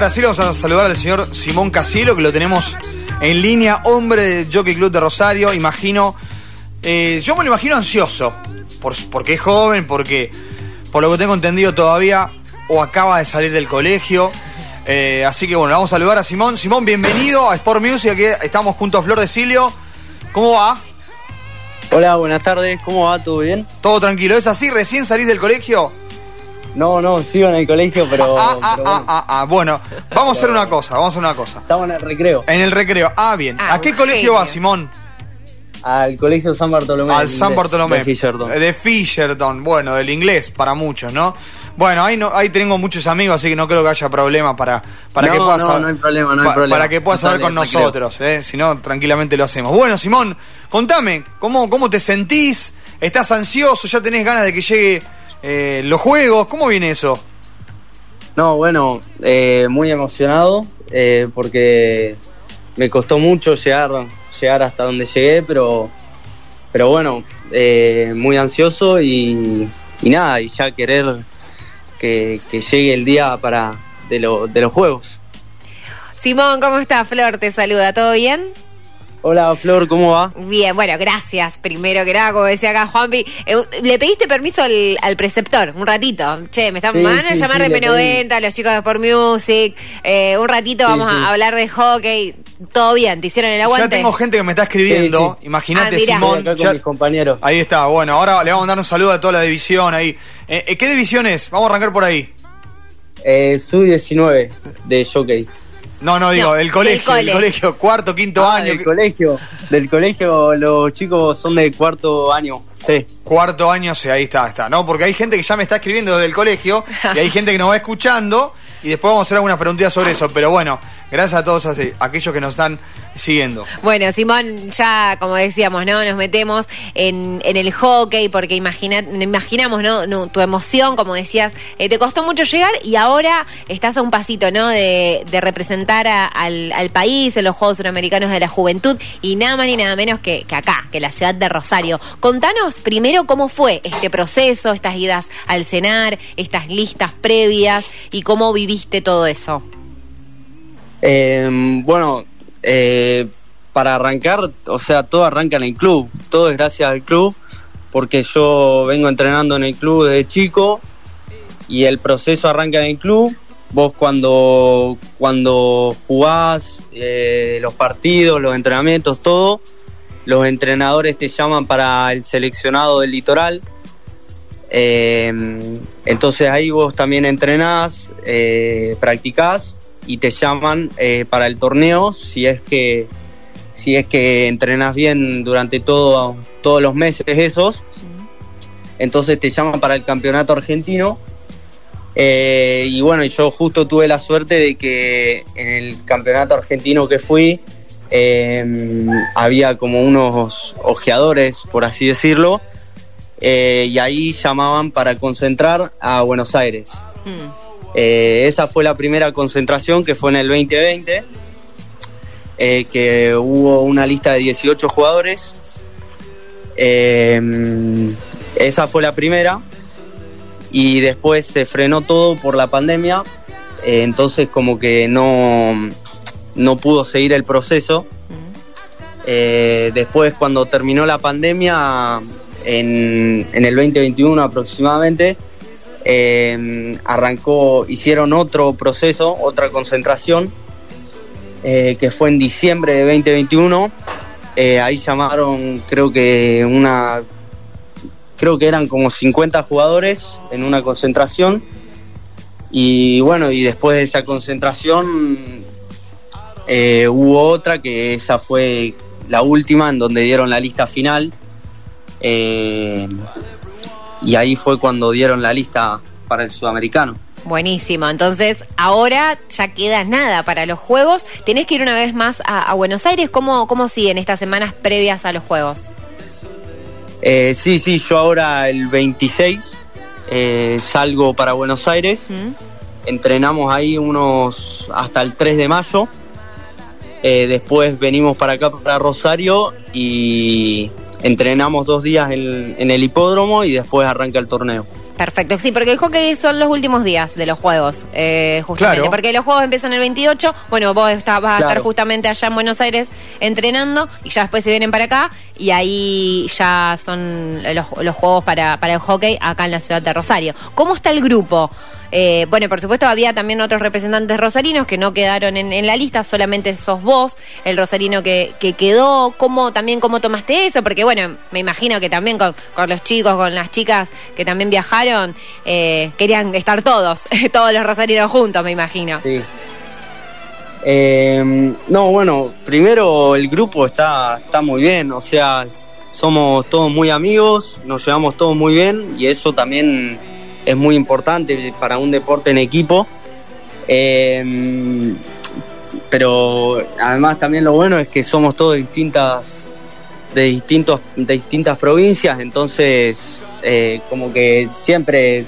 Ahora sí vamos a saludar al señor Simón Casilo, que lo tenemos en línea, hombre del Jockey Club de Rosario, imagino. eh, yo me lo imagino ansioso, por- porque es joven, porque por lo que tengo entendido todavía o acaba de salir del colegio. Eh, así que bueno, vamos a saludar a Simón. Simón, bienvenido a Sport Music, aquí estamos junto a Flor de Silio. ¿Cómo va? Hola, buenas tardes, ¿cómo va? ¿Todo bien? ¿Todo tranquilo? ¿Es así? ¿Recién salís del colegio? No, no, sigo en el colegio, pero, Ah, ah, pero ah, bueno, ah, ah. Bueno, vamos a hacer una cosa, vamos a hacer una cosa. estamos en el recreo. En el recreo. Ah, bien. Ah, ¿A qué colegio genio. vas, Simón? Al colegio San Bartolomé. Al San Bartolomé. de Fisherton. De Fisherton. Bueno, del inglés para muchos, ¿no? Bueno, ahí no, ahí tengo muchos amigos, así que no creo que haya problema para, para No, que puedas no, no hay problema, no hay pa- problema. Para que puedas hablar con nosotros, ¿eh? Si no, tranquilamente lo hacemos. Bueno, Simón, contame, ¿cómo, cómo te sentís? ¿Estás ansioso? ¿Ya tenés ganas de que llegue eh, los juegos? ¿Cómo viene eso? No, bueno, eh, muy emocionado eh, porque me costó mucho llegar, llegar hasta donde llegué, pero, pero bueno, eh, muy ansioso y, y nada, y ya querer que, que llegue el día para de, lo- de los juegos. Simón, ¿cómo estás? Flor te saluda, ¿todo bien? Hola Flor, ¿cómo va? Bien, bueno, gracias. Primero que nada, como decía acá Juanpi, eh, le pediste permiso al, al preceptor, un ratito. Che, me están Sí, van a sí, llamar sí, de le P90, los chicos de Sport Music. eh, un ratito Sí, vamos sí. a hablar de hockey. Todo bien, ¿te hicieron el aguante? Ya tengo gente que me está escribiendo. Sí, sí. Imagínate, Ah. Simón. Estoy acá con ya- mis compañeros. Ahí está, bueno, ahora le vamos a dar un saludo a toda la división ahí. Eh, eh, ¿Qué división es? Vamos a arrancar por ahí. Eh, Sub 19 de Jockey. No, no, digo, No, el colegio, del el cole. colegio, cuarto, quinto Ah, año. del colegio. Del colegio, los chicos son de cuarto año. Sí. Cuarto año, sí, ahí está, está, ¿no? Porque hay gente que ya me está escribiendo desde el colegio y hay gente que nos va escuchando y después vamos a hacer algunas preguntas sobre eso. Pero bueno, gracias a todos así- aquellos que nos están siguiendo. Bueno, Simón, ya como decíamos, ¿no? Nos metemos en, en el hockey porque imagina, imaginamos, ¿no? No, Tu emoción, como decías, eh, te costó mucho llegar y ahora estás a un pasito, ¿no? De, de representar a- al, al país en los Juegos Suramericanos de la Juventud y nada más ni nada menos que, que acá, que la ciudad de Rosario. Contanos primero cómo fue este proceso, estas idas al cenar, estas listas previas y cómo viviste todo eso. Eh, bueno, eh, para arrancar, o sea, todo arranca en el club. Todo es gracias al club, porque yo vengo entrenando en el club desde chico y el proceso arranca en el club. Vos cuando, cuando jugás eh, los partidos, los entrenamientos, todo, los entrenadores te llaman para el seleccionado del litoral. Eh, entonces ahí vos también entrenás, eh, practicás y te llaman eh, para el torneo si es que si es que entrenás bien durante todo, todos los meses esos. Entonces te llaman para el campeonato argentino. Eh, y bueno, yo justo tuve la suerte de que en el campeonato argentino que fui eh, había como unos ojeadores, por así decirlo, eh, y ahí llamaban para concentrar a Buenos Aires. Mm. Eh, esa fue la primera concentración que fue en el 2020, eh, que hubo una lista de 18 jugadores. Eh, esa fue la primera y después se frenó todo por la pandemia, entonces como que no, no pudo seguir el proceso. Después cuando terminó la pandemia, en, en el 2021 aproximadamente, eh, arrancó, hicieron otro proceso, otra concentración, eh, que fue en diciembre de 2021. Eh, ahí llamaron, creo que una, creo que eran como 50 jugadores en una concentración. Y bueno, y después de esa concentración eh, hubo otra que esa fue la última en donde dieron la lista final. Y ahí fue cuando dieron la lista para el sudamericano. Buenísimo, entonces ahora ya queda nada para los Juegos. Tenés que ir una vez más a, a Buenos Aires. ¿Cómo, ¿Cómo siguen estas semanas previas a los Juegos? Eh, sí, sí, yo ahora el 26 eh, salgo para Buenos Aires. ¿Mm? Entrenamos ahí unos hasta el 3 de mayo. Eh, después venimos para acá, para Rosario, y entrenamos dos días en, en el hipódromo y después arranca el torneo. Perfecto, sí, porque el hockey son los últimos días de los juegos, eh, justamente. Claro. Porque los juegos empiezan el 28. Bueno, vos está- vas a estar justamente allá en Buenos Aires entrenando y ya después se vienen para acá y ahí ya son los, los juegos para, para el hockey acá en la ciudad de Rosario. ¿Cómo está el grupo? Eh, bueno, por supuesto había también otros representantes rosarinos que no quedaron en, en la lista, solamente sos vos, el rosarino que, que quedó. ¿Cómo también cómo tomaste eso? Porque bueno, me imagino que también con, con los chicos, con las chicas que también viajaron, eh, querían estar todos, todos los rosarinos juntos, me imagino. Sí. Eh, no, bueno, primero el grupo está, está muy bien, o sea, somos todos muy amigos, nos llevamos todos muy bien y eso también es muy importante para un deporte en equipo. Eh, pero además también lo bueno es que somos todos distintas de distintos de distintas provincias entonces eh, como que siempre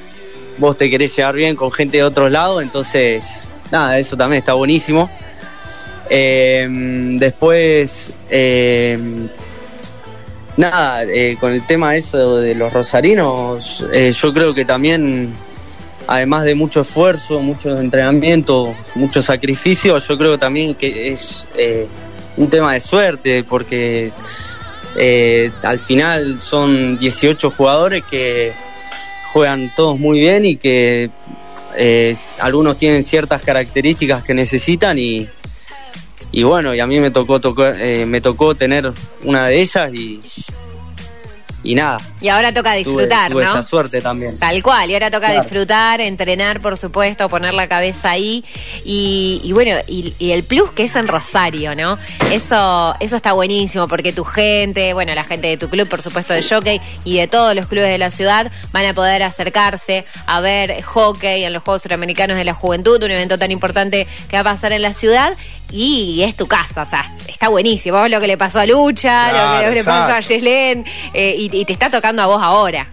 vos te querés llevar bien con gente de otros lados entonces nada eso también está buenísimo Eh, después eh, nada eh, con el tema eso de los rosarinos eh, yo creo que también además de mucho esfuerzo, mucho entrenamiento, mucho sacrificio, yo creo también que es eh, un tema de suerte, porque eh, al final son 18 jugadores que juegan todos muy bien y que eh, algunos tienen ciertas características que necesitan y, y bueno, y a mí me tocó, tocó eh, me tocó tener una de ellas y, y nada. Y ahora toca disfrutar, tuve ¿no? esa suerte también. Tal cual, y ahora toca Claro. disfrutar, entrenar, por supuesto, poner la cabeza ahí. Y, y bueno, y, y el plus que es en Rosario, ¿no? Eso, eso está buenísimo, porque tu gente, bueno, la gente de tu club, por supuesto, de jockey, y de todos los clubes de la ciudad, van a poder acercarse a ver hockey en los Juegos Suramericanos de la Juventud, un evento tan importante que va a pasar en la ciudad. Y es tu casa, o sea, está buenísimo. Vos lo que le pasó a Lucha, lo que- Claro, lo que le pasó a. Yeslen, eh, y, y te está tocando a vos ahora.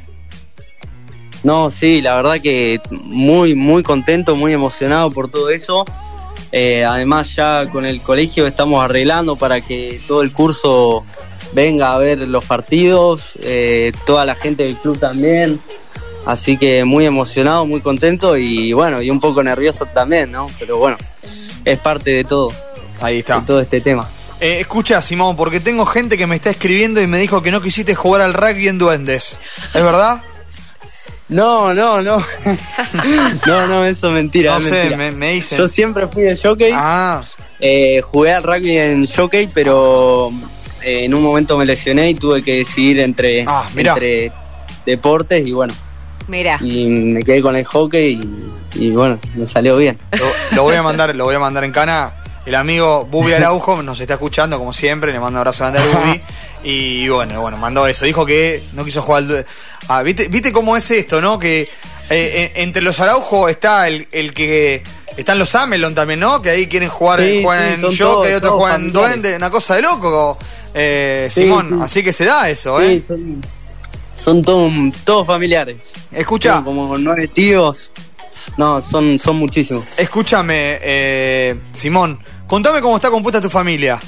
No, sí, la verdad que muy, muy contento, muy emocionado por todo eso. Eh, además ya con el colegio estamos arreglando para que todo el curso venga a ver los partidos, eh, toda la gente del club también. Así que muy emocionado, muy contento y bueno, y un poco nervioso también, ¿no? Pero bueno, es parte de todo, Ahí está. de todo este tema. Eh, escucha, Simón, porque tengo gente que me está escribiendo y me dijo que no quisiste jugar al rugby en Duendes. ¿Es verdad? No, no, no. no, no, eso es mentira. No es sé, mentira. me, me dicen. Yo siempre fui de jockey. Ah, Eh, jugué al rugby en jockey, pero eh, en un momento me lesioné y tuve que decidir entre, Ah, entre deportes y bueno, Mira. y me quedé con el hockey y, y bueno, me salió bien. lo, lo voy a mandar, lo voy a mandar en cana. El amigo Bubi Araujo nos está escuchando como siempre, le mando un abrazo grande al Bubi. Y bueno, bueno, mandó eso. Dijo que no quiso jugar al. Ah, ¿viste, ¿viste cómo es esto, no? Que eh, eh, entre los Araujo está el, el que. Están los Amelon también, ¿no? Que ahí quieren jugar, Sí, juegan sí, en son Jockey, todos- otros juegan en. Duende, una cosa de loco, eh, Sí, Simón. sí. Así que se da eso, Sí, ¿eh? son, son todos, todos familiares. Escucha, Son como nueve tíos. No, son, son muchísimos. escúchame, eh, Simón. Contame cómo está compuesta tu familia.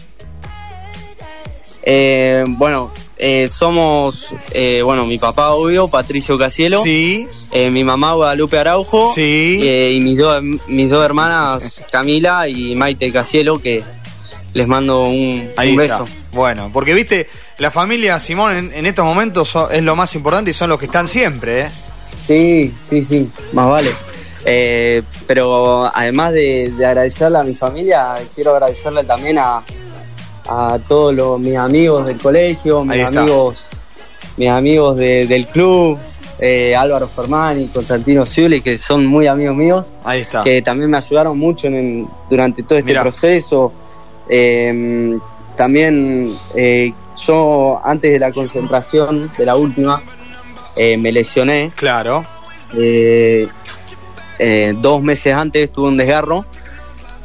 Eh, bueno, eh, somos, eh, bueno, mi papá, obvio, Patricio Casielo. Sí, Eh, mi mamá Guadalupe Araujo Sí. eh, y mis, dos mis dos hermanas Camila y Maite Casielo que les mando un, Ahí un está. beso. Bueno, porque viste, la familia Simón en, en estos momentos so- es lo más importante y son los que están siempre, ¿eh? Sí, sí, sí, más vale. Eh, pero además de, de agradecerle a mi familia, quiero agradecerle también a, a todos los, mis amigos del colegio, mis amigos, mis amigos de- del club, eh, Álvaro Fermani, Constantino Ciuli, que son muy amigos míos. Ahí está. que también me ayudaron mucho en, en- durante todo este Mirá. proceso. Eh, también eh, yo antes de la concentración de la última me lesioné. Claro. Eh, dos meses antes tuve un desgarro.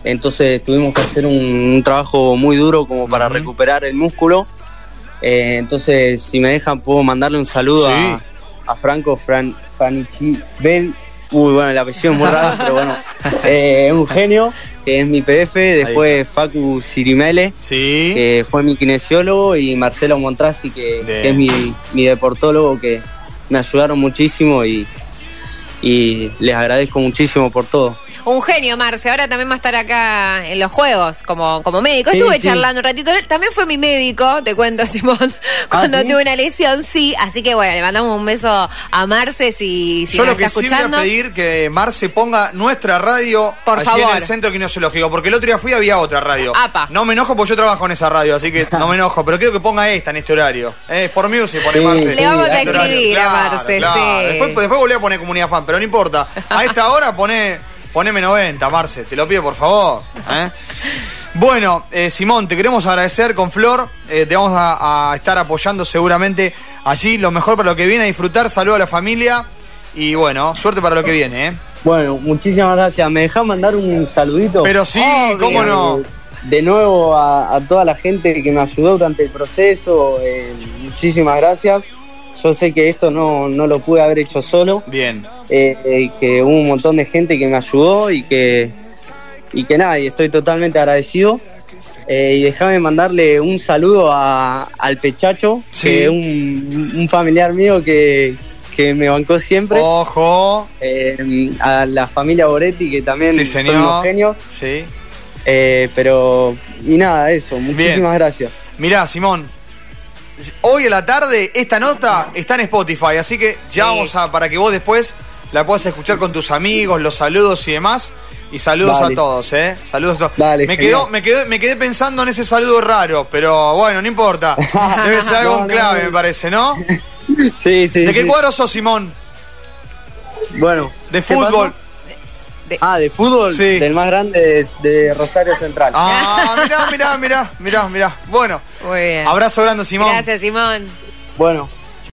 Entonces tuvimos que hacer un, un trabajo muy duro como para recuperar el músculo. Eh, entonces, si me dejan, puedo mandarle un saludo Sí. a, a Franco Fran, Fanichi Bel. Uy, bueno, el apellido es muy raro, pero bueno. Eh, es un genio, que es mi PF. Después Facu Sirimele, Sí. que fue mi kinesiólogo. Y Marcelo Montrasi, que, que es mi, mi deportólogo, que me ayudaron muchísimo. Y, y les agradezco muchísimo por todo. Un genio, Marce. Ahora también va a estar acá en los juegos como, como médico. Sí, Estuve sí. charlando un ratito. También fue mi médico, te cuento, Simón. Cuando ¿Ah, sí? tuve una lesión, sí. Así que bueno, le mandamos un beso a Marce si, si Yo nos lo que está sí voy a escuchando. pedir que Marce ponga nuestra radio Por allí en favor. el centro kinesiológico, porque el otro día fui y había otra radio. Apa. No me enojo porque yo trabajo en esa radio, así que no me enojo, pero quiero que ponga esta en este horario. Eh, por music pone Sí, Marce. Le vamos a Este escribir a Marce, claro. sí. Después, después volví a poner comunidad fan, pero no importa. A esta hora pone, poneme 90, Marce, te lo pido por favor. ¿eh? Bueno, eh, Simón, te queremos agradecer con Flor. eh, te vamos a, a estar apoyando seguramente allí. Lo mejor para lo que viene, a disfrutar. Saludo a la familia. Y bueno, suerte para lo que viene. ¿eh? Bueno, muchísimas gracias. ¿Me dejás mandar un saludito? Pero sí, cómo no. De nuevo a, a toda la gente que me ayudó durante el proceso, muchísimas gracias. Yo sé que esto no, no lo pude haber hecho solo, Bien. eh, eh, que hubo un montón de gente que me ayudó y que, y que nada, y estoy totalmente agradecido. Eh, y déjame mandarle un saludo a- al Pechacho, Sí. que es un, un familiar mío que, que me bancó siempre. Ojo. Eh, a la familia Boretti, que también Sí, son unos genios. Sí. Eh, pero, y nada, eso, muchísimas Bien. gracias. Mirá, Simón. Hoy a la tarde esta nota está en Spotify, así que ya Sí. vamos a para que vos después la puedas escuchar con tus amigos, los saludos y demás. Y saludos Dale. a todos, ¿eh? Saludos a todos. Dale, me, quedó, me, quedé, me quedé pensando en ese saludo raro, pero bueno, no importa. Debe ser algo No, clave, no. me parece, ¿no? Sí, sí. ¿De qué sí. cuadro sos, Simón? Bueno. De ¿qué fútbol. pasó? Ah, de fútbol, Sí. del más grande es de Rosario Central. Ah, mirá, mirá, mirá, mirá, mirá. Bueno, Muy bien. abrazo grande, Simón. Gracias, Simón. Bueno,